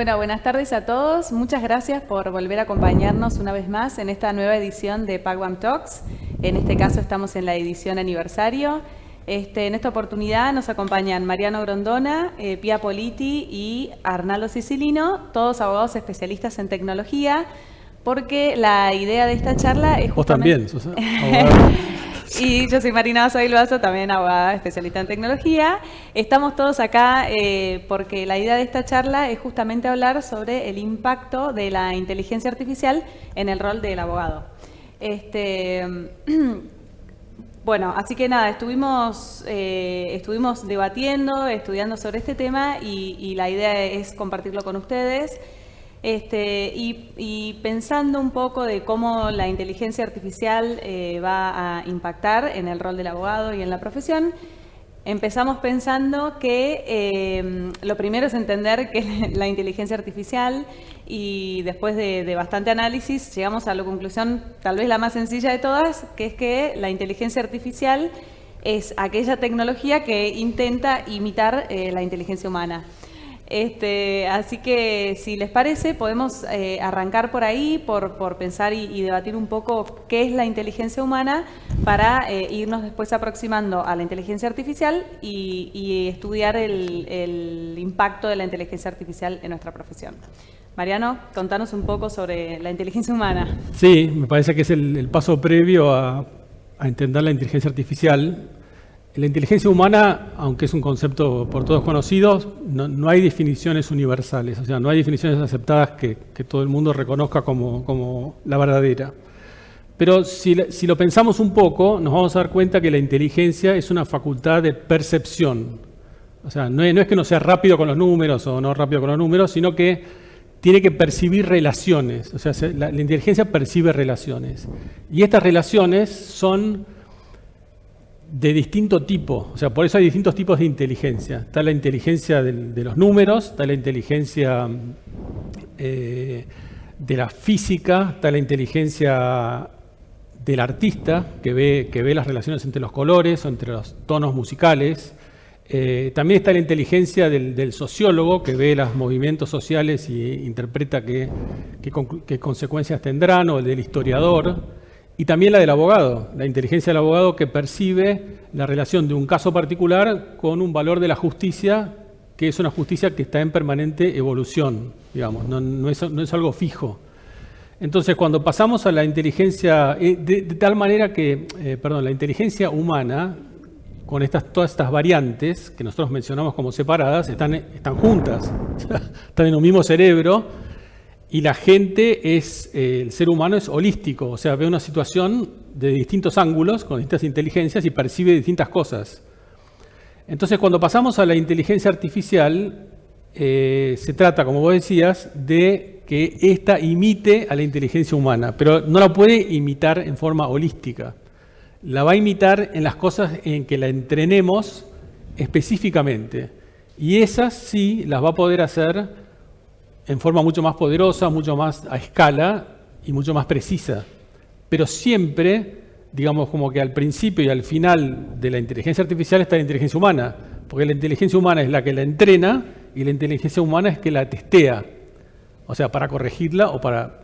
Bueno, buenas tardes a todos. Muchas gracias por volver a acompañarnos una vez más en esta nueva edición de PAGWAM Talks. En este caso estamos en la edición aniversario. Este, en esta oportunidad nos acompañan Mariano Grondona, eh, Pia Politi y Arnaldo Sicilino, todos abogados especialistas en tecnología, porque la idea de esta charla es justamente... Vos también, Y yo soy Marina Vaso también abogada especialista en tecnología. Estamos todos acá eh, porque la idea de esta charla es justamente hablar sobre el impacto de la inteligencia artificial en el rol del abogado. Este, bueno, así que nada, estuvimos, eh, estuvimos debatiendo, estudiando sobre este tema y la idea es compartirlo con ustedes. Este, y, pensando un poco de cómo la inteligencia artificial eh, va a impactar en el rol del abogado y en la profesión, empezamos pensando que eh, lo primero es entender que la inteligencia artificial y después de, de, bastante análisis llegamos a la conclusión tal vez la más sencilla de todas, que es que la inteligencia artificial es aquella tecnología que intenta imitar eh, la inteligencia humana. Este, así que si les parece, podemos eh, arrancar por ahí, por, pensar y, debatir un poco qué es la inteligencia humana para eh, irnos después aproximando a la inteligencia artificial y, estudiar el, impacto de la inteligencia artificial en nuestra profesión. Mariano, contanos un poco sobre la inteligencia humana. Sí, me parece que es el, paso previo a entender la inteligencia artificial la inteligencia humana, aunque es un concepto por todos conocido, no, hay definiciones universales, o sea, no hay definiciones aceptadas que, todo el mundo reconozca como, la verdadera. Pero si, lo pensamos un poco, nos vamos a dar cuenta que la inteligencia es una facultad de percepción. O sea, no es, que no sea rápido con los números o no rápido con los números, sino que tiene que percibir relaciones. O sea, la inteligencia percibe relaciones. Y estas relaciones son de distinto tipo, o sea, por eso hay distintos tipos de inteligencia. Está la inteligencia de, los números, está la inteligencia eh, de la física, está la inteligencia del artista que ve, que ve las relaciones entre los colores o entre los tonos musicales. Eh, también está la inteligencia del, sociólogo que ve los movimientos sociales y interpreta qué, qué consecuencias tendrán, o el del historiador. Y también la del abogado, la inteligencia del abogado que percibe la relación de un caso particular con un valor de la justicia, que es una justicia que está en permanente evolución, digamos, no, es, algo fijo. Entonces, cuando pasamos a la inteligencia, eh, de, tal manera que, eh, perdón, la inteligencia humana, con estas, todas estas variantes que nosotros mencionamos como separadas, están, están juntas, están en un mismo cerebro, y la gente es, eh, el ser humano es holístico, o sea, ve una situación de distintos ángulos, con distintas inteligencias y percibe distintas cosas. Entonces, cuando pasamos a la inteligencia artificial, eh, se trata, como vos decías, de que ésta imite a la inteligencia humana, pero no la puede imitar en forma holística. La va a imitar en las cosas en que la entrenemos específicamente. Y esas sí las va a poder hacer en forma mucho más poderosa, mucho más a escala y mucho más precisa. Pero siempre, digamos, como que al principio y al final de la inteligencia artificial está la inteligencia humana, porque la inteligencia humana es la que la entrena y la inteligencia humana es que la testea, o sea, para corregirla o para,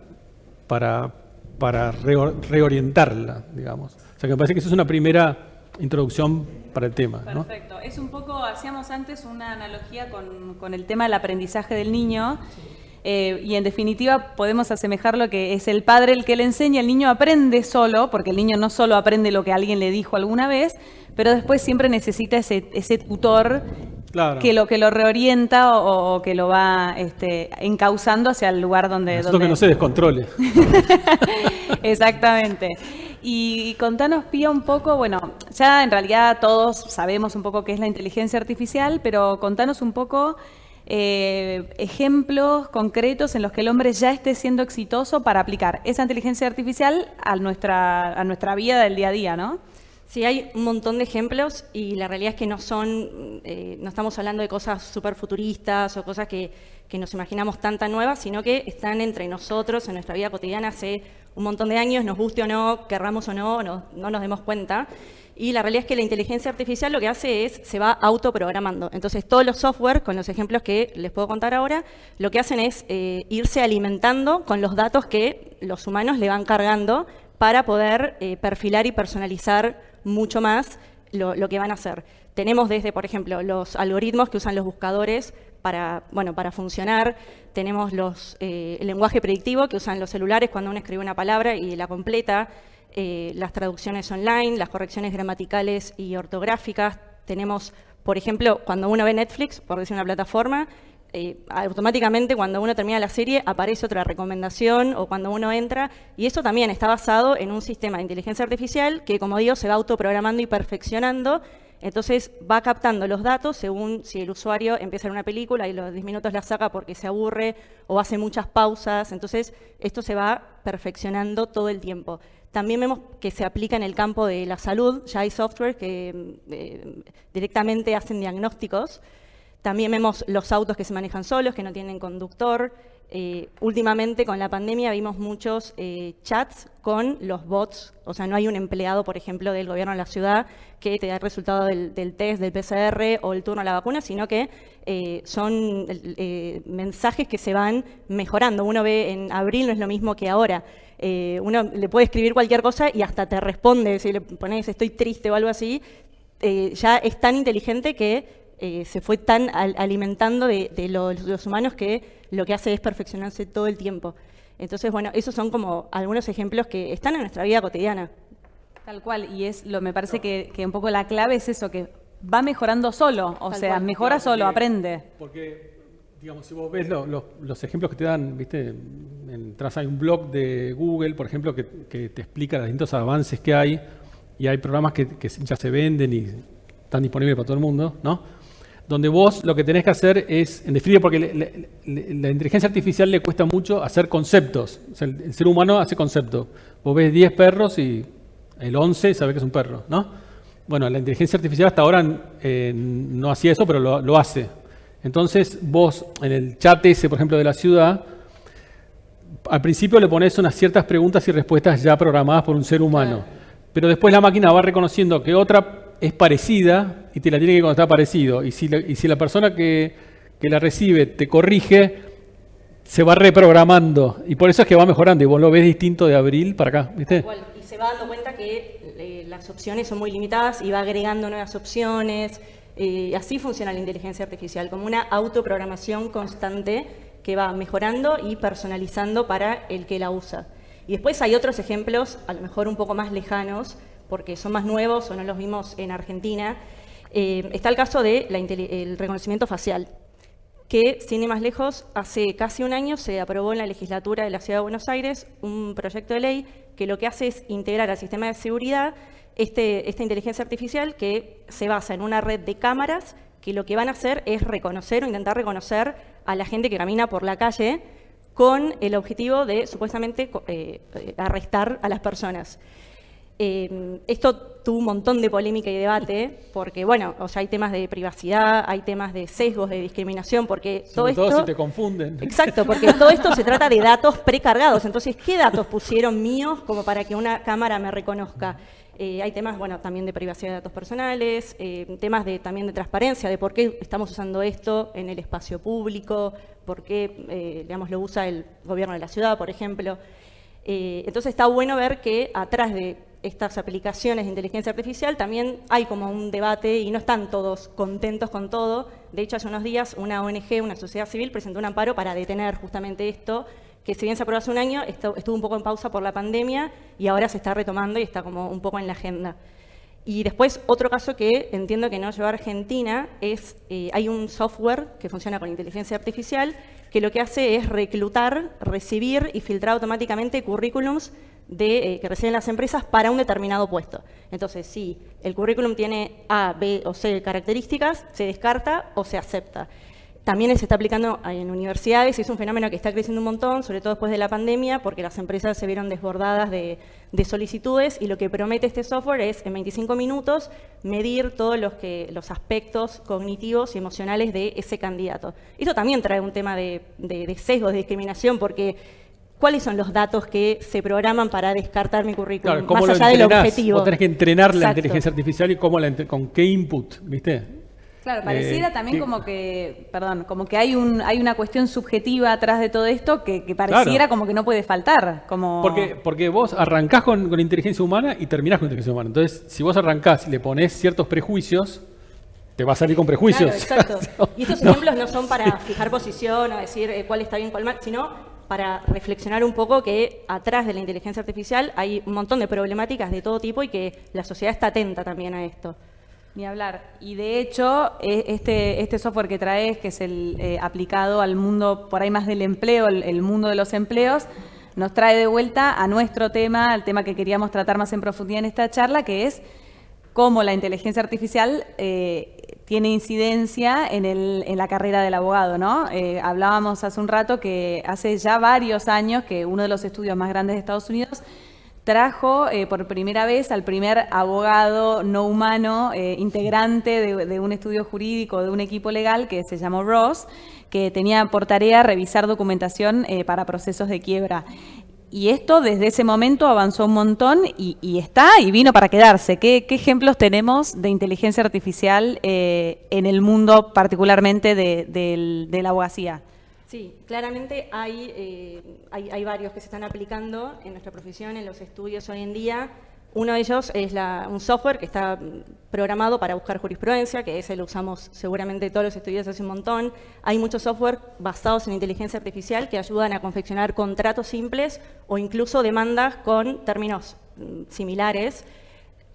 para, para reorientarla, digamos. O sea, que me parece que eso es una primera introducción para el tema. Perfecto. Es un poco, hacíamos antes una analogía con, con el tema del aprendizaje del niño. Eh, y en definitiva podemos asemejarlo que es el padre el que le enseña, el niño aprende solo, porque el niño no solo aprende lo que alguien le dijo alguna vez, pero después siempre necesita ese, ese tutor que, lo, que lo reorienta o, que lo va este, encauzando hacia el lugar donde... Donde... que no se descontrole. Exactamente. Y contanos, Pía, un poco, bueno, ya en realidad todos sabemos un poco qué es la inteligencia artificial, pero contanos un poco eh, ejemplos concretos en los que el hombre ya esté siendo exitoso para aplicar esa inteligencia artificial a nuestra, a nuestra vida del día a día, ¿no? Sí, hay un montón de ejemplos y la realidad es que no son, eh, no estamos hablando de cosas súper futuristas o cosas que, que, nos imaginamos tan tan nuevas, sino que están entre nosotros en nuestra vida cotidiana hace un montón de años, nos guste o no, querramos o no, no, no nos demos cuenta. Y la realidad es que la inteligencia artificial lo que hace es, se va autoprogramando. Entonces, todos los software, con los ejemplos que les puedo contar ahora, lo que hacen es eh, irse alimentando con los datos que los humanos le van cargando para poder eh, perfilar y personalizar mucho más lo, que van a hacer. Tenemos desde, por ejemplo, los algoritmos que usan los buscadores para, bueno, para funcionar. Tenemos los, eh, el lenguaje predictivo que usan los celulares cuando uno escribe una palabra y la completa. Eh, las traducciones online, las correcciones gramaticales y ortográficas. Tenemos, por ejemplo, cuando uno ve Netflix, por decir una plataforma, eh, automáticamente cuando uno termina la serie aparece otra recomendación o cuando uno entra, y eso también está basado en un sistema de inteligencia artificial que, como digo, se va autoprogramando y perfeccionando, entonces va captando los datos según si el usuario empieza en una película y los 10 minutos la saca porque se aburre o hace muchas pausas, entonces esto se va perfeccionando todo el tiempo. También vemos que se aplica en el campo de la salud, ya hay software que eh, directamente hacen diagnósticos. También vemos los autos que se manejan solos, que no tienen conductor. Eh, últimamente con la pandemia vimos muchos eh, chats con los bots, o sea, no hay un empleado, por ejemplo, del gobierno de la ciudad que te da el resultado del, test, del PCR o el turno a la vacuna, sino que son mensajes que se van mejorando. Uno ve en abril, no es lo mismo que ahora. Eh, uno le puede escribir cualquier cosa y hasta te responde, si le pones estoy triste o algo así, eh, ya es tan inteligente que eh, se fue tan alimentando de, los, humanos que lo que hace es perfeccionarse todo el tiempo. Entonces, bueno, esos son como algunos ejemplos que están en nuestra vida cotidiana. Tal cual, y es lo me parece que, un poco la clave es eso, que va mejorando solo, o sea, mejora solo, aprende. Porque Digamos, si vos ves los ejemplos que te dan, viste, entras hay un blog de Google, por ejemplo, que, te explica los distintos avances que hay y hay programas que, ya se venden y están disponibles para todo el mundo, ¿no? Donde vos lo que tenés que hacer es, en definitiva, porque la inteligencia artificial le cuesta mucho hacer conceptos. el, ser humano hace conceptos. Vos ves 10 perros y el 11 sabe que es un perro, ¿no? Bueno, la inteligencia artificial hasta ahora eh, no hacía eso, pero lo hace. Entonces vos en el chat ese, por ejemplo, de la ciudad, al principio le pones unas ciertas preguntas y respuestas ya programadas por un ser humano. Pero después la máquina va reconociendo que otra es parecida y te la tiene que contestar parecido. Y si la, persona que, la recibe te corrige, se va reprogramando. Y por eso es que va mejorando. Y vos lo ves distinto de abril para acá. ¿viste? Y se va dando cuenta que eh, las opciones son muy limitadas y va agregando nuevas opciones. Eh, así funciona la inteligencia artificial, como una autoprogramación constante que va mejorando y personalizando para el que la usa. Y después hay otros ejemplos, a lo mejor un poco más lejanos, porque son más nuevos o no los vimos en Argentina. Eh, está el caso del reconocimiento facial, que, sin ir más lejos, hace casi un año se aprobó en la legislatura de la Ciudad de Buenos Aires un proyecto de ley que lo que hace es integrar al sistema de seguridad este, esta inteligencia artificial que se basa en una red de cámaras que lo que van a hacer es reconocer o intentar reconocer a la gente que camina por la calle con el objetivo de supuestamente eh, arrestar a las personas. Eh, esto tuvo un montón de polémica y debate, porque, bueno, o sea, hay temas de privacidad, hay temas de sesgos, de discriminación, porque todo esto... Todo si te confunden. Exacto, porque todo esto se trata de datos precargados. Entonces, ¿qué datos pusieron míos como para que una cámara me reconozca? Eh, hay temas, bueno, también de privacidad de datos personales, eh, temas de, también de transparencia, de por qué estamos usando esto en el espacio público, por qué, eh, digamos, lo usa el gobierno de la ciudad, por ejemplo. entonces está bueno ver que atrás de estas aplicaciones de inteligencia artificial también hay como un debate y no están todos contentos con todo. De hecho, hace unos días una ONG, una sociedad civil, presentó un amparo para detener justamente esto que si bien se aprobó hace un año, estuvo un poco en pausa por la pandemia y ahora se está retomando y está como un poco en la agenda. Y después, otro caso que entiendo que no lleva a Argentina es, eh, hay un software que funciona con inteligencia artificial que lo que hace es reclutar, recibir y filtrar automáticamente currículums de, eh, que reciben las empresas para un determinado puesto. Entonces, si el currículum tiene A, B o C características, se descarta o se acepta. También se está aplicando en universidades y es un fenómeno que está creciendo un montón, sobre todo después de la pandemia, porque las empresas se vieron desbordadas de, solicitudes y lo que promete este software es en 25 minutos medir todos los, aspectos cognitivos y emocionales de ese candidato. Esto también trae un tema de, de, de sesgos, de discriminación, porque cuáles son los datos que se programan para descartar mi currículum, más allá del objetivo. Vos tenés que entrenar la inteligencia artificial y cómo la, con qué input, ¿viste? Claro, pareciera eh, también como que, perdón, como que hay un hay una cuestión subjetiva atrás de todo esto que, pareciera como que no puede faltar. Como... Porque, porque vos arrancás con, inteligencia humana y terminás con inteligencia humana. Entonces, si vos arrancás y le pones ciertos prejuicios, te va a salir con prejuicios. exacto. y estos ejemplos no son para fijar posición o decir eh, cuál está bien, cuál mal, sino para reflexionar un poco que atrás de la inteligencia artificial hay un montón de problemáticas de todo tipo y que la sociedad está atenta también a esto. Ni hablar. Y de hecho, e, este, este software que traes, que es el eh, aplicado al mundo por ahí más del empleo, el, mundo de los empleos, nos trae de vuelta a nuestro tema, al tema que queríamos tratar más en profundidad en esta charla, que es cómo la inteligencia artificial eh, tiene incidencia en, el, en, la carrera del abogado. ¿no? Eh, hablábamos hace un rato que hace ya varios años que uno de los estudios más grandes de Estados Unidos trajo eh, por primera vez al primer abogado no humano eh, integrante de, un estudio jurídico, de un equipo legal que se llamó Ross, que tenía por tarea revisar documentación para procesos de quiebra. Y esto desde ese momento avanzó un montón y, está y vino para quedarse. ¿Qué, ejemplos tenemos de inteligencia artificial en el mundo particularmente de la abogacía? Sí, claramente eh, hay, hay, varios que se están aplicando en nuestra profesión, en los estudios hoy en día. Uno de ellos es un software que está programado para buscar jurisprudencia, que ese lo usamos seguramente todos los estudios hace un montón. Hay muchos software basados en inteligencia artificial que ayudan a confeccionar contratos simples o incluso demandas con términos mm, similares.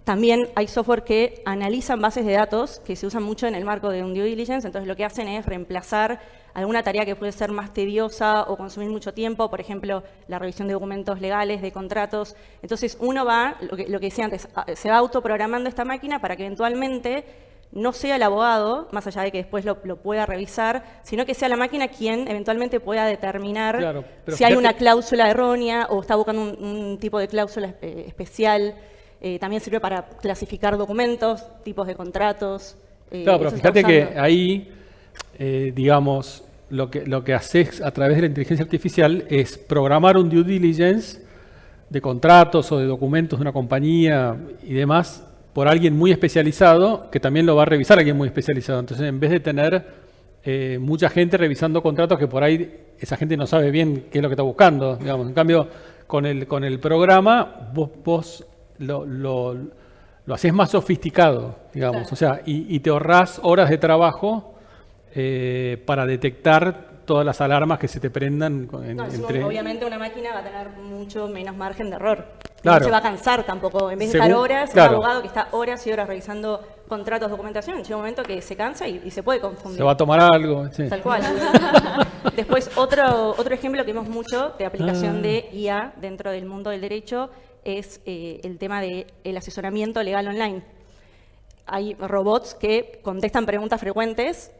También hay software que analizan bases de datos que se usan mucho en el marco de un due diligence, entonces lo que hacen es reemplazar alguna tarea que puede ser más tediosa o consumir mucho tiempo, por ejemplo, la revisión de documentos legales, de contratos. Entonces uno va, lo que, lo que decía antes, se va autoprogramando esta máquina para que eventualmente no sea el abogado, más allá de que después lo, pueda revisar, sino que sea la máquina quien eventualmente pueda determinar si hay una cláusula errónea o está buscando un, tipo de cláusula eh, especial. Eh, también sirve para clasificar documentos, tipos de contratos. Eh, claro, pero fíjate que ahí, eh, digamos, lo que, lo que haces a través de la inteligencia artificial es programar un due diligence de contratos o de documentos de una compañía y demás por alguien muy especializado que también lo va a revisar alguien muy especializado. Entonces, en vez de tener mucha gente revisando contratos que por ahí esa gente no sabe bien qué es lo que está buscando, digamos. En cambio, con el, con el programa, vos, vos lo, lo, lo haces más sofisticado, digamos, o sea, y, te ahorras horas de trabajo eh, para detectar todas las alarmas que se te prendan. entre... Obviamente una máquina va a tener mucho menos margen de error. No se va a cansar tampoco. En vez de estar horas, un abogado que está horas y horas revisando contratos, documentación, llega un momento que se cansa y, se puede confundir. Se va a tomar algo. Tal cual. Después, otro, otro ejemplo que vemos mucho de aplicación ah. de IA dentro del mundo del derecho es eh, el tema del asesoramiento legal online. Hay robots que contestan preguntas frecuentes,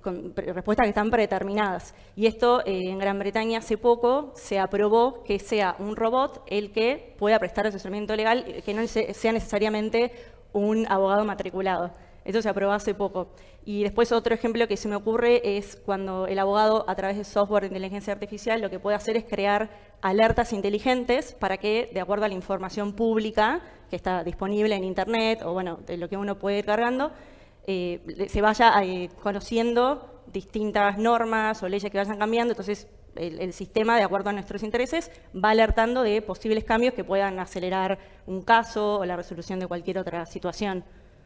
con respuestas que están predeterminadas. Y esto eh, en Gran Bretaña hace poco se aprobó que sea un robot el que pueda prestar asesoramiento legal, que no sea necesariamente un abogado matriculado. Esto se aprobó hace poco. Y después otro ejemplo que se me ocurre es cuando el abogado a través de software de inteligencia artificial lo que puede hacer es crear alertas inteligentes para que, de acuerdo a la información pública que está disponible en Internet o bueno, de lo que uno puede ir cargando, eh, se vaya eh, conociendo distintas normas o leyes que vayan cambiando. Entonces, el, sistema, de acuerdo a nuestros intereses, va alertando de posibles cambios que puedan acelerar un caso o la resolución de cualquier otra situación.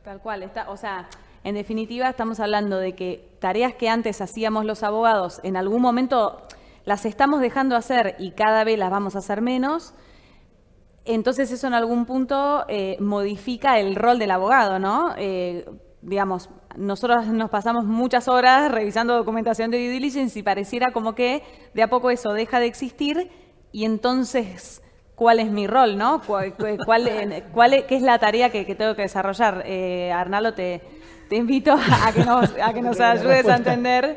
Tal cual, está, o sea, en definitiva, estamos hablando de que tareas que antes hacíamos los abogados, en algún momento las estamos dejando hacer y cada vez las vamos a hacer menos. Entonces eso en algún punto eh, modifica el rol del abogado, ¿no? Eh, digamos, nosotros nos pasamos muchas horas revisando documentación de due diligence y pareciera como que de a poco eso deja de existir y entonces cuál es mi rol, ¿no? ¿Cuál, cuál, ¿Qué es la tarea que, tengo que desarrollar? Eh, Arnalo, te, te invito a que nos, a que nos ayudes a entender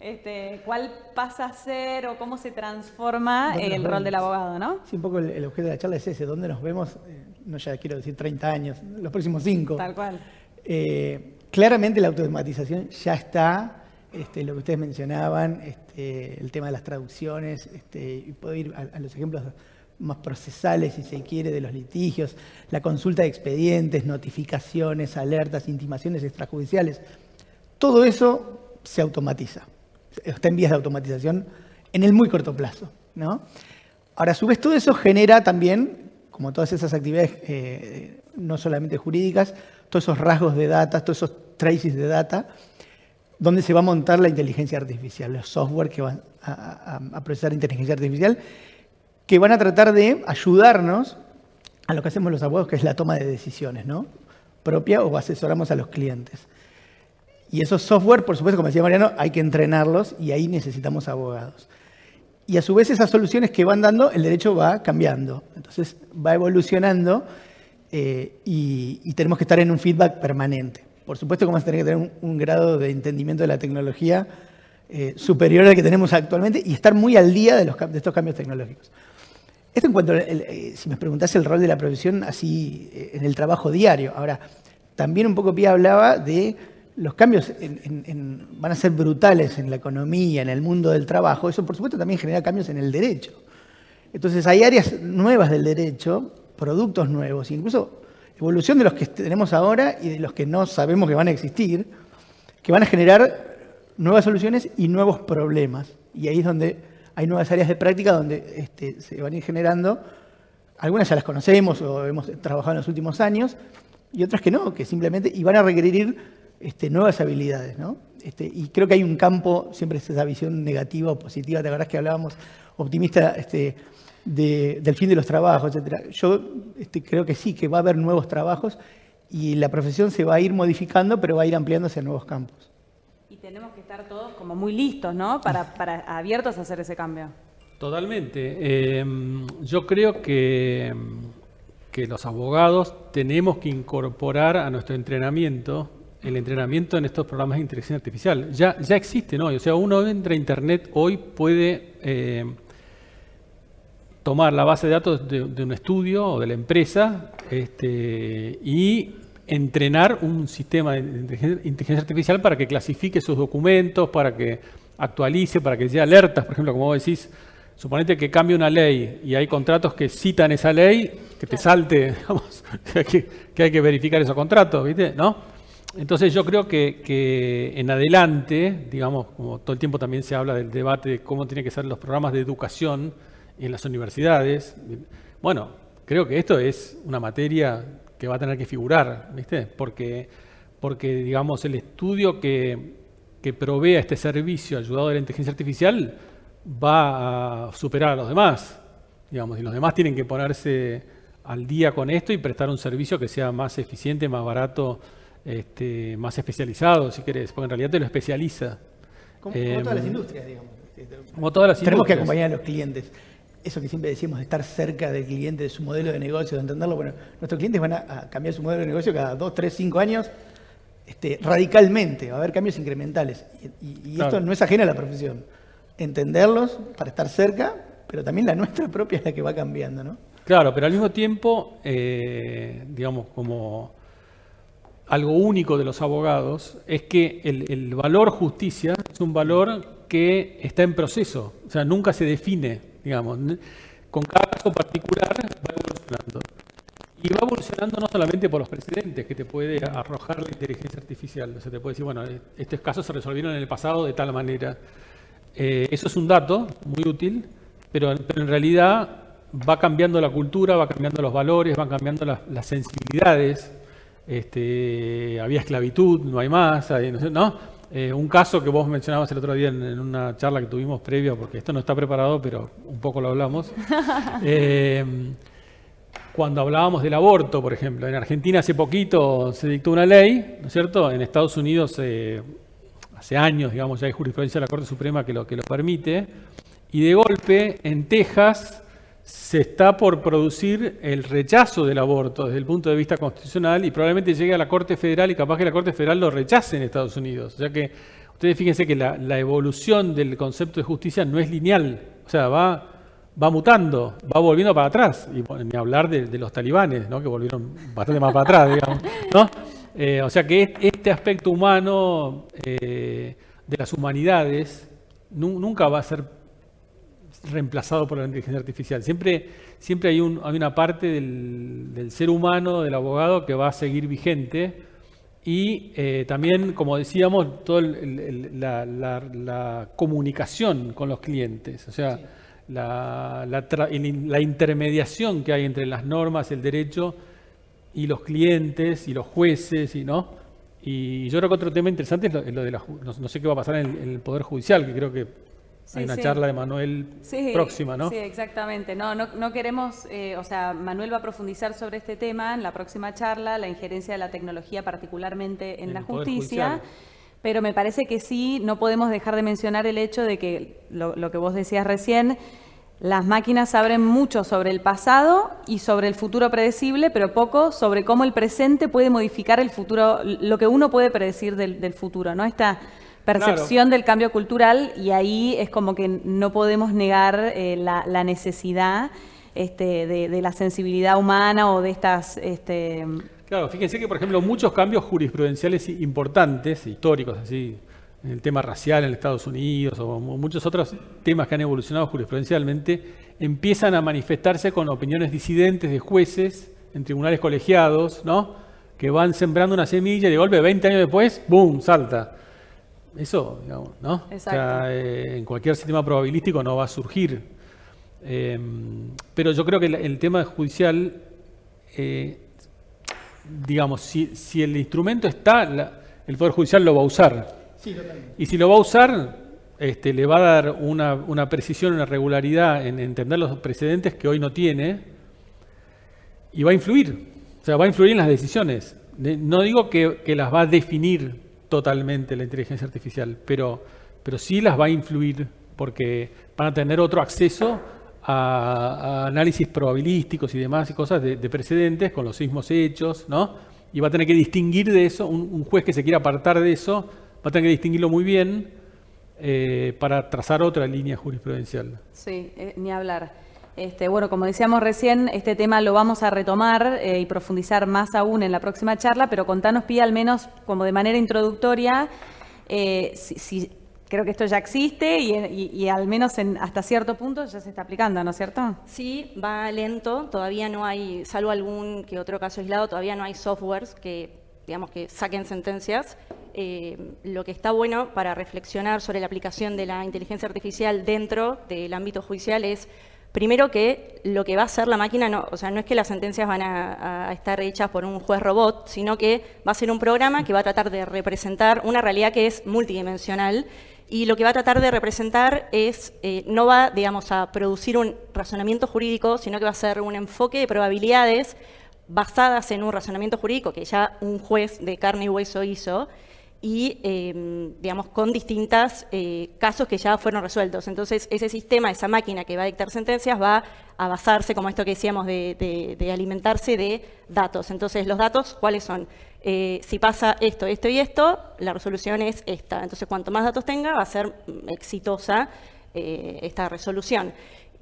este, cuál pasa a ser o cómo se transforma el rol del abogado, ¿no? Sí, un poco el, objeto de la charla es ese, ¿dónde nos vemos? Eh, no ya quiero decir 30 años, los próximos 5. Tal cual. Eh, claramente la automatización ya está este, lo que ustedes mencionaban, este, el tema de las traducciones, y puedo ir a, los ejemplos más procesales, si se quiere, de los litigios, la consulta de expedientes, notificaciones, alertas, intimaciones extrajudiciales. Todo eso se automatiza, está en vías de automatización en el muy corto plazo. ¿no? Ahora, a su vez, todo eso genera también, como todas esas actividades eh, no solamente jurídicas, todos esos rasgos de data, todos esos traces de data, donde se va a montar la inteligencia artificial, los software que van a, procesar inteligencia artificial, que van a tratar de ayudarnos a lo que hacemos los abogados, que es la toma de decisiones, ¿no? Propia o asesoramos a los clientes. Y esos software, por supuesto, como decía Mariano, hay que entrenarlos y ahí necesitamos abogados. Y a su vez esas soluciones que van dando, el derecho va cambiando. Entonces va evolucionando eh, y tenemos que estar en un feedback permanente. Por supuesto que vamos a tener que tener un, grado de entendimiento de la tecnología eh, superior al que tenemos actualmente y estar muy al día de, los, de estos cambios tecnológicos. Esto en cuanto, eh, si me preguntase el rol de la profesión así eh, en el trabajo diario. Ahora, también un poco Pía hablaba de los cambios van a ser brutales en la economía, en el mundo del trabajo. Eso, por supuesto, también genera cambios en el derecho. Entonces, hay áreas nuevas del derecho, productos nuevos, incluso evolución de los que tenemos ahora y de los que no sabemos que van a existir, que van a generar nuevas soluciones y nuevos problemas. Y ahí es donde hay nuevas áreas de práctica donde este, se van a ir generando. Algunas ya las conocemos o hemos trabajado en los últimos años, y otras que no, que simplemente y van a requerir este, nuevas habilidades. ¿no? Este, y creo que hay un campo, siempre es esa visión negativa o positiva, ¿te acordás que hablábamos optimista? Del fin de los trabajos, etc. Yo creo que sí, que va a haber nuevos trabajos y la profesión se va a ir modificando, pero va a ir ampliándose a nuevos campos. Y tenemos que estar todos como muy listos, ¿no? Para, abiertos a hacer ese cambio. Totalmente. Eh, yo creo que, que los abogados tenemos que incorporar a nuestro entrenamiento el entrenamiento en estos programas de inteligencia artificial. Ya, ya existe, ¿no? O sea, uno entra a Internet hoy puede eh, tomar la base de datos de, un estudio o de la empresa este, y entrenar un sistema de inteligencia artificial para que clasifique sus documentos, para que actualice, para que dé alertas, por ejemplo, como vos decís, suponete que cambie una ley y hay contratos que citan esa ley, que te salte, digamos, que, hay que, verificar esos contratos, ¿viste? ¿No? Entonces yo creo que, que, en adelante, digamos, como todo el tiempo también se habla del debate de cómo tienen que ser los programas de educación, en las universidades. Bueno, creo que esto es una materia que va a tener que figurar, ¿viste? Porque, porque digamos, el estudio que, que provea este servicio ayudado de la inteligencia artificial va a superar a los demás, digamos, y los demás tienen que ponerse al día con esto y prestar un servicio que sea más eficiente, más barato, este, más especializado, si querés, porque en realidad te lo especializa. Como, todas las em, industrias, digamos. Como todas las Tenemos que acompañar a los clientes eso que siempre decimos de estar cerca del cliente, de su modelo de negocio, de entenderlo. Bueno, nuestros clientes van a, cambiar su modelo de negocio cada dos, tres, cinco años este, radicalmente. Va a haber cambios incrementales. Y, esto no es ajeno a la profesión. Entenderlos para estar cerca, pero también la nuestra propia es la que va cambiando, ¿no? Claro, pero al mismo tiempo, eh, digamos, como algo único de los abogados es que el, el valor justicia es un valor que está en proceso, o sea, nunca se define digamos. Con cada caso particular va evolucionando. Y va evolucionando no solamente por los precedentes que te puede arrojar la inteligencia artificial. O sea, te puede decir, bueno, estos casos se resolvieron en el pasado de tal manera. Eh, eso es un dato muy útil, pero, en realidad va cambiando la cultura, va cambiando los valores, van cambiando las, sensibilidades. Este, había esclavitud, no hay más, ¿no? Eh, un caso que vos mencionabas el otro día en, una charla que tuvimos previa, porque esto no está preparado, pero un poco lo hablamos. Eh, cuando hablábamos del aborto, por ejemplo, en Argentina hace poquito se dictó una ley, ¿no es cierto? En Estados Unidos eh, hace años, digamos, ya hay jurisprudencia de la Corte Suprema que lo, que lo permite, y de golpe en Texas se está por producir el rechazo del aborto desde el punto de vista constitucional y probablemente llegue a la Corte Federal y capaz que la Corte Federal lo rechace en Estados Unidos. O sea que ustedes fíjense que la, evolución del concepto de justicia no es lineal, o sea, va, va mutando, va volviendo para atrás. Y ni hablar de, los talibanes, ¿no? que volvieron bastante más para atrás, digamos. ¿no? Eh, o sea que este aspecto humano... Eh, de las humanidades nunca va a ser reemplazado por la inteligencia artificial. Siempre, siempre hay, un, hay una parte del, ser humano, del abogado, que va a seguir vigente. Y eh, también, como decíamos, toda la, comunicación con los clientes, o sea, la, la, intermediación que hay entre las normas, el derecho y los clientes y los jueces, y no. Y yo creo que otro tema interesante es lo, de la, no, sé qué va a pasar en el, Poder Judicial, que creo que hay una charla de Manuel próxima, ¿no? Sí, exactamente. No, no, queremos, eh, o sea, Manuel va a profundizar sobre este tema en la próxima charla, la injerencia de la tecnología particularmente en, la justicia. Pero me parece que sí, no podemos dejar de mencionar el hecho de que lo que vos decías recién, las máquinas saben mucho sobre el pasado y sobre el futuro predecible, pero poco sobre cómo el presente puede modificar el futuro, lo que uno puede predecir del, futuro, ¿no? Esta percepción del cambio cultural y ahí es como que no podemos negar eh, la, necesidad este, de, la sensibilidad humana o de estas... Este... Claro, fíjense que, por ejemplo, muchos cambios jurisprudenciales importantes, históricos, así, en el tema racial en Estados Unidos o muchos otros temas que han evolucionado jurisprudencialmente, empiezan a manifestarse con opiniones disidentes de jueces en tribunales colegiados, ¿no? que van sembrando una semilla y de golpe 20 años después, ¡boom!, salta. Eso, digamos, ¿no? O sea, eh, en cualquier sistema probabilístico no va a surgir. Em, pero yo creo que el, tema judicial, eh, digamos, si, el instrumento está, el Poder Judicial lo va a usar. Y si lo va a usar, este, le va a dar una, precisión, una regularidad en entender los precedentes que hoy no tiene y va a influir. O sea, va a influir en las decisiones. No digo que, las va a definir totalmente la inteligencia artificial, pero, pero sí las va a influir porque van a tener otro acceso a, análisis probabilísticos y demás y cosas de, precedentes con los mismos hechos, ¿no? Y va a tener que distinguir de eso, un juez que se quiera apartar de eso, va a tener que distinguirlo muy bien eh, para trazar otra línea jurisprudencial. Sí, eh, ni hablar. Este, bueno, como decíamos recién, este tema lo vamos a retomar eh, y profundizar más aún en la próxima charla, pero contanos, Pía, al menos como de manera introductoria, si, creo que esto ya existe y, al menos en, hasta cierto punto ya se está aplicando, ¿no es cierto? Sí, va lento, todavía no hay, salvo algún que otro caso aislado, todavía no hay softwares que, digamos, que saquen sentencias. Eh, lo que está bueno para reflexionar sobre la aplicación de la inteligencia artificial dentro del ámbito judicial es, primero que lo que va a hacer la máquina, no, o sea, no es que las sentencias van a, estar hechas por un juez robot, sino que va a ser un programa que va a tratar de representar una realidad que es multidimensional. Y lo que va a tratar de representar es, eh, no va, digamos, a producir un razonamiento jurídico, sino que va a ser un enfoque de probabilidades basadas en un razonamiento jurídico que ya un juez de carne y hueso hizo, y, em, digamos, con distintos eh, casos que ya fueron resueltos. Entonces, ese sistema, esa máquina que va a dictar sentencias, va a basarse, como esto que decíamos, de, alimentarse de datos. Entonces, los datos, ¿cuáles son? Eh, si pasa esto, esto y esto, la resolución es esta. Entonces, cuanto más datos tenga, va a ser exitosa eh, esta resolución.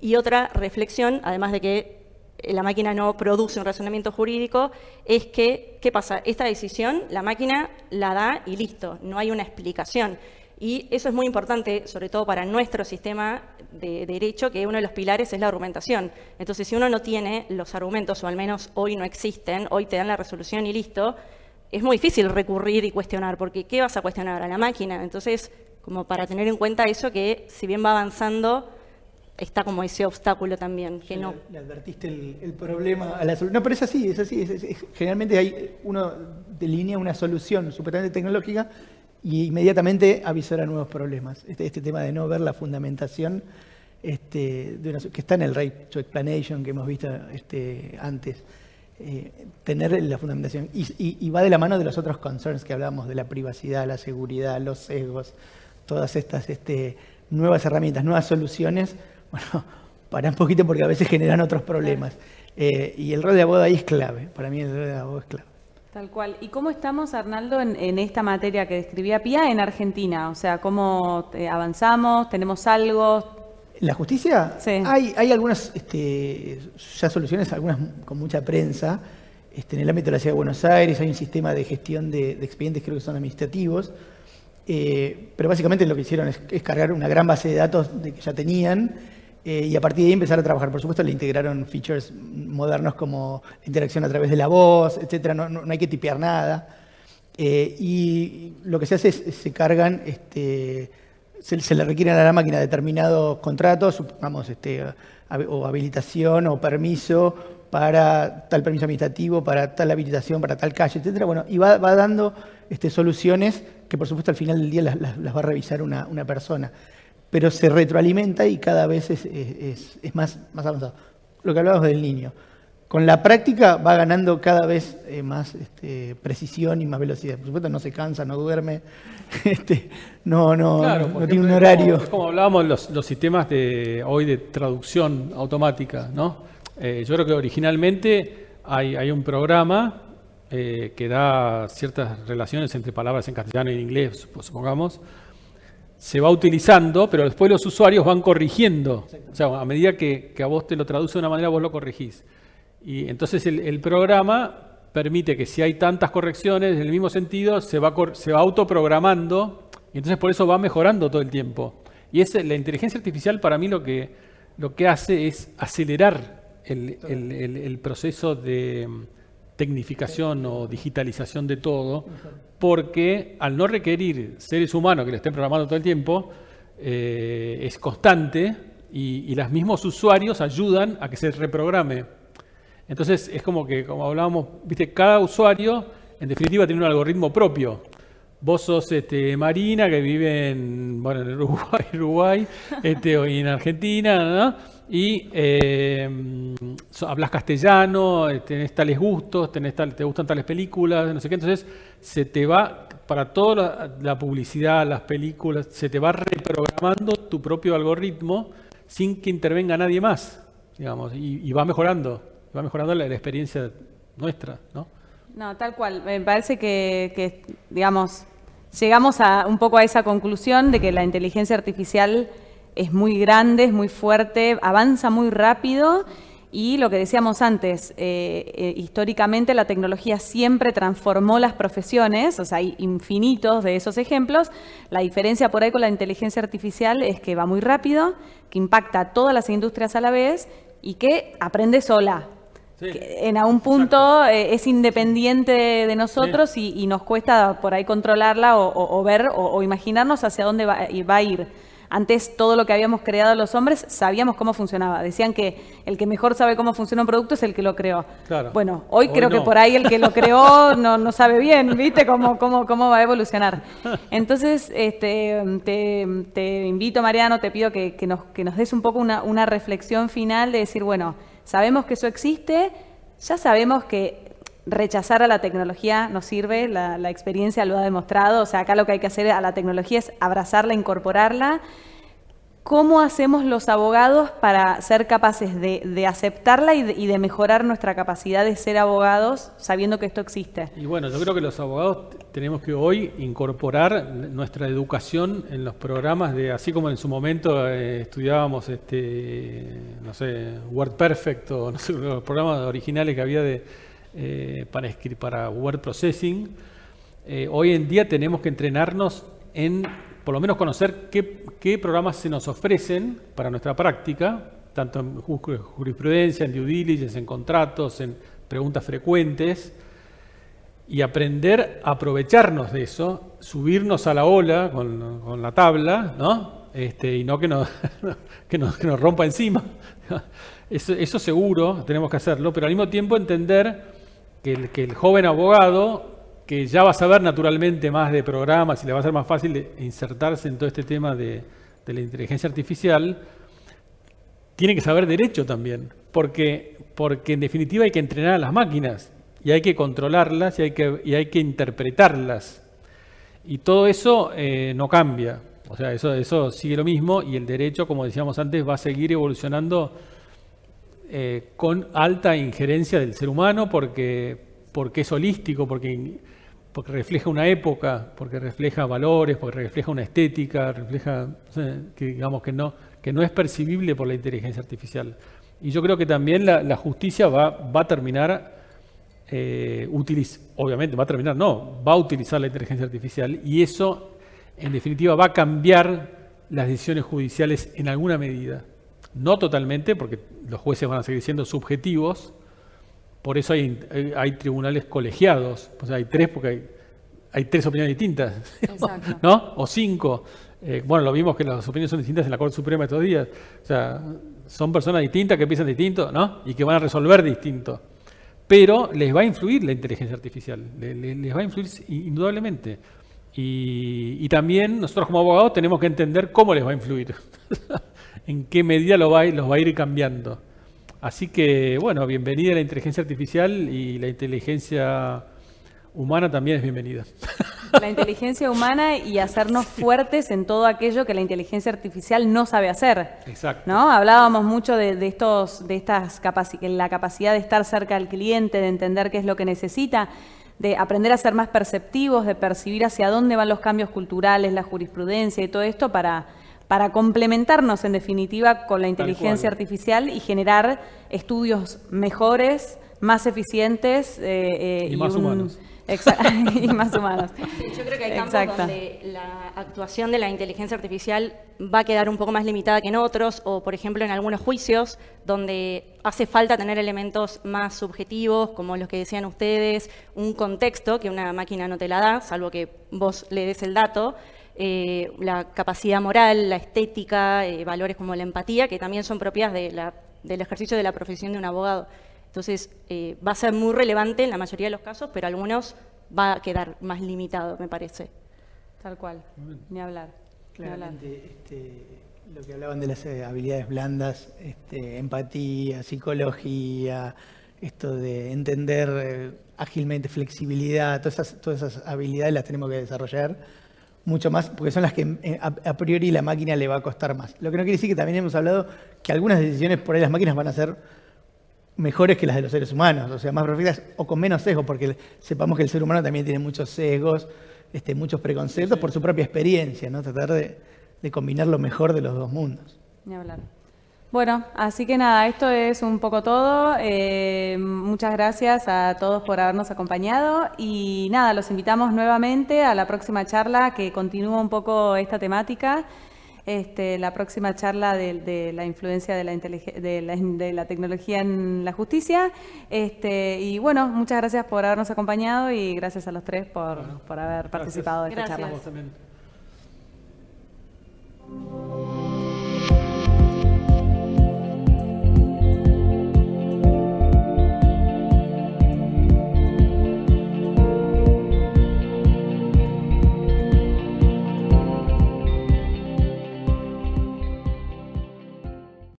Y otra reflexión, además de que la máquina no produce un razonamiento jurídico, es que, ¿qué pasa? Esta decisión la máquina la da y listo, no hay una explicación. Y eso es muy importante, sobre todo para nuestro sistema de derecho, que uno de los pilares es la argumentación. Entonces, si uno no tiene los argumentos, o al menos hoy no existen, hoy te dan la resolución y listo, es muy difícil recurrir y cuestionar, porque ¿qué vas a cuestionar? A la máquina. Entonces, como para tener en cuenta eso, que si bien va avanzando, está como ese obstáculo también. Que no... Le, advertiste el, problema a la solución. No, pero es así, es así. generalmente hay uno delinea una solución supuestamente tecnológica y inmediatamente avisará nuevos problemas. Este, este, tema de no ver la fundamentación este, que está en el right to explanation que hemos visto este, antes. Eh, tener la fundamentación. Y, va de la mano de los otros concerns que hablamos, de la privacidad, la seguridad, los sesgos, todas estas este, nuevas herramientas, nuevas soluciones bueno, para un poquito porque a veces generan otros problemas. Eh, y el rol de abogado ahí es clave, para mí el rol de abogado es clave. Tal cual. ¿Y cómo estamos, Arnaldo, en, esta materia que describía Pía en Argentina? O sea, ¿cómo eh, avanzamos? ¿Tenemos algo? ¿En la justicia? Sí. Hay, hay algunas este, ya soluciones, algunas con mucha prensa. Este, en el ámbito de la Ciudad de Buenos Aires hay un sistema de gestión de, de expedientes, creo que son administrativos, Eh, pero básicamente lo que hicieron es, cargar una gran base de datos de que ya tenían eh, y a partir de ahí empezar a trabajar. Por supuesto, le integraron features modernos como interacción a través de la voz, etc. No, hay que tipear nada. Eh, y lo que se hace es, se cargan, este, se, le requieren a la máquina determinados contratos, supongamos, este, o habilitación o permiso para tal permiso administrativo, para tal habilitación, para tal calle, etc. Bueno, y va, dando este, soluciones que por supuesto al final del día las, va a revisar una, una persona pero se retroalimenta y cada vez es, más, más avanzado. Lo que hablábamos del niño. Con la práctica va ganando cada vez eh, más este, precisión y más velocidad. Por supuesto no se cansa, no duerme, este, no, no, no tiene un horario. Es como, hablábamos los, los sistemas de hoy de traducción automática, ¿no? Eh, yo creo que originalmente hay, hay un programa eh, que da ciertas relaciones entre palabras en castellano y en inglés, supongamos, se va utilizando, pero después los usuarios van corrigiendo. O sea, a medida que, a vos te lo traduce de una manera, vos lo corregís. Y entonces el, programa permite que si hay tantas correcciones en el mismo sentido, se va, se va autoprogramando y entonces por eso va mejorando todo el tiempo. Y es, la inteligencia artificial para mí lo que, lo que hace es acelerar el proceso de tecnificación o digitalización de todo, porque al no requerir seres humanos que le estén programando todo el tiempo, eh, es constante y, los mismos usuarios ayudan a que se reprograme. Entonces es como que, como hablábamos, viste, cada usuario en definitiva tiene un algoritmo propio. Vos sos este, Marina, que vive en, bueno, en Uruguay, Uruguay este, o en Argentina, ¿no? Y eh, hablas castellano, eh, tenés tales gustos, tenés te gustan tales películas, no sé qué, entonces se te va, para toda la, publicidad, las películas, se te va reprogramando tu propio algoritmo sin que intervenga nadie más, digamos, y, va mejorando, va mejorando la, experiencia nuestra, ¿no? No, tal cual. Me parece que, que, digamos, llegamos a un poco a esa conclusión de que la inteligencia artificial es muy grande, es muy fuerte, avanza muy rápido y lo que decíamos antes, eh, eh, históricamente la tecnología siempre transformó las profesiones, o sea, hay infinitos de esos ejemplos. La diferencia por ahí con la inteligencia artificial es que va muy rápido, que impacta a todas las industrias a la vez y que aprende sola. en algún punto eh, es independiente de nosotros y, nos cuesta por ahí controlarla o, ver o, imaginarnos hacia dónde va a ir. Antes todo lo que habíamos creado los hombres sabíamos cómo funcionaba. Decían que el que mejor sabe cómo funciona un producto es el que lo creó. Bueno, hoy, creo que por ahí el que lo creó no, sabe bien, ¿viste? Cómo, cómo, cómo va a evolucionar. Entonces, este, te, invito, Mariano, te pido que, nos, que nos des un poco una, una reflexión final de decir, bueno, sabemos que eso existe, ya sabemos que rechazar a la tecnología no sirve, la, experiencia lo ha demostrado, o sea, acá lo que hay que hacer a la tecnología es abrazarla, incorporarla. ¿Cómo hacemos los abogados para ser capaces de, aceptarla y de, mejorar nuestra capacidad de ser abogados sabiendo que esto existe? Y bueno, yo creo que los abogados tenemos que hoy incorporar nuestra educación en los programas de, así como en su momento eh, estudiábamos, este, no sé, Word Perfect o los programas originales que había de eh, para, para word processing. Eh, hoy en día tenemos que entrenarnos en, por lo menos, conocer qué, programas se nos ofrecen para nuestra práctica, tanto en jurisprudencia, en due diligence, en contratos, en preguntas frecuentes, y aprender a aprovecharnos de eso, subirnos a la ola con, la tabla, ¿no? Este, y no que nos, que nos, rompa encima. Eso seguro, tenemos que hacerlo, pero al mismo tiempo entender que el, joven abogado, que ya va a saber naturalmente más de programas y le va a ser más fácil insertarse en todo este tema de, la inteligencia artificial, tiene que saber derecho también, porque, porque en definitiva hay que entrenar a las máquinas y hay que controlarlas y hay que, y hay que interpretarlas. Y todo eso eh, no cambia. O sea, eso, eso sigue lo mismo y el derecho, como decíamos antes, va a seguir evolucionando eh, con alta injerencia del ser humano porque, porque es holístico, porque, porque refleja una época, porque refleja valores, porque refleja una estética, refleja, que digamos que no, que no es percibible por la inteligencia artificial. Y yo creo que también la, justicia va, va, a terminar, eh, obviamente va a terminar, no, va a utilizar la inteligencia artificial y eso en definitiva va a cambiar las decisiones judiciales en alguna medida. No totalmente, porque los jueces van a seguir siendo subjetivos, por eso hay, hay tribunales colegiados, o sea, hay tres porque hay, hay tres opiniones distintas, ¿no? O cinco. Eh, bueno, lo vimos que las opiniones son distintas en la Corte Suprema estos días. O sea, son personas distintas que piensan distinto, ¿no? Y que van a resolver distinto. Pero les va a influir la inteligencia artificial, les, va a influir indudablemente. Y, también nosotros como abogados tenemos que entender cómo les va a influir, en qué medida lo va, los va a ir cambiando. Así que, bueno, bienvenida a la inteligencia artificial y la inteligencia humana también es bienvenida. La inteligencia humana y hacernos fuertes en todo aquello que la inteligencia artificial no sabe hacer. Exacto. ¿no? Hablábamos mucho de, estos, de estas la capacidad de estar cerca del cliente, de entender qué es lo que necesita, de aprender a ser más perceptivos, de percibir hacia dónde van los cambios culturales, la jurisprudencia y todo esto para, para complementarnos en definitiva con la inteligencia artificial y generar estudios mejores, más eficientes eh, eh, y, más humanos. y más humanos. yo creo que hay campos donde la actuación de la inteligencia artificial va a quedar un poco más limitada que en otros, o por ejemplo en algunos juicios donde hace falta tener elementos más subjetivos, como los que decían ustedes, un contexto que una máquina no te la da, salvo que vos le des el dato, eh, la capacidad moral, la estética, eh, valores como la empatía, que también son propias del ejercicio de la profesión de un abogado. Entonces, eh, va a ser muy relevante en la mayoría de los casos, pero algunos va a quedar más limitado, me parece. Tal cual, ni hablar. Claramente, este, lo que hablaban de las eh, habilidades blandas, este, empatía, psicología, esto de entender eh, ágilmente, flexibilidad, todas esas, todas esas habilidades las tenemos que desarrollar mucho más, porque son las que a, priori la máquina le va a costar más. Lo que no quiere decir que también hemos hablado que algunas decisiones por ahí las máquinas van a ser mejores que las de los seres humanos, o sea, más perfectas o con menos sesgos, porque sepamos que el ser humano también tiene muchos sesgos, este, muchos preconceptos por su propia experiencia, ¿no? Tratar de, combinar lo mejor de los dos mundos. Ni hablar. Bueno, así que nada, esto es un poco todo. Eh, muchas gracias a todos por habernos acompañado y nada, los invitamos nuevamente a la próxima charla que continúa un poco esta temática. Este, la próxima charla de, la influencia de la, de, la, tecnología en la justicia. Este, y bueno, muchas gracias por habernos acompañado y gracias a los tres por, haber participado de esta gracias. charla.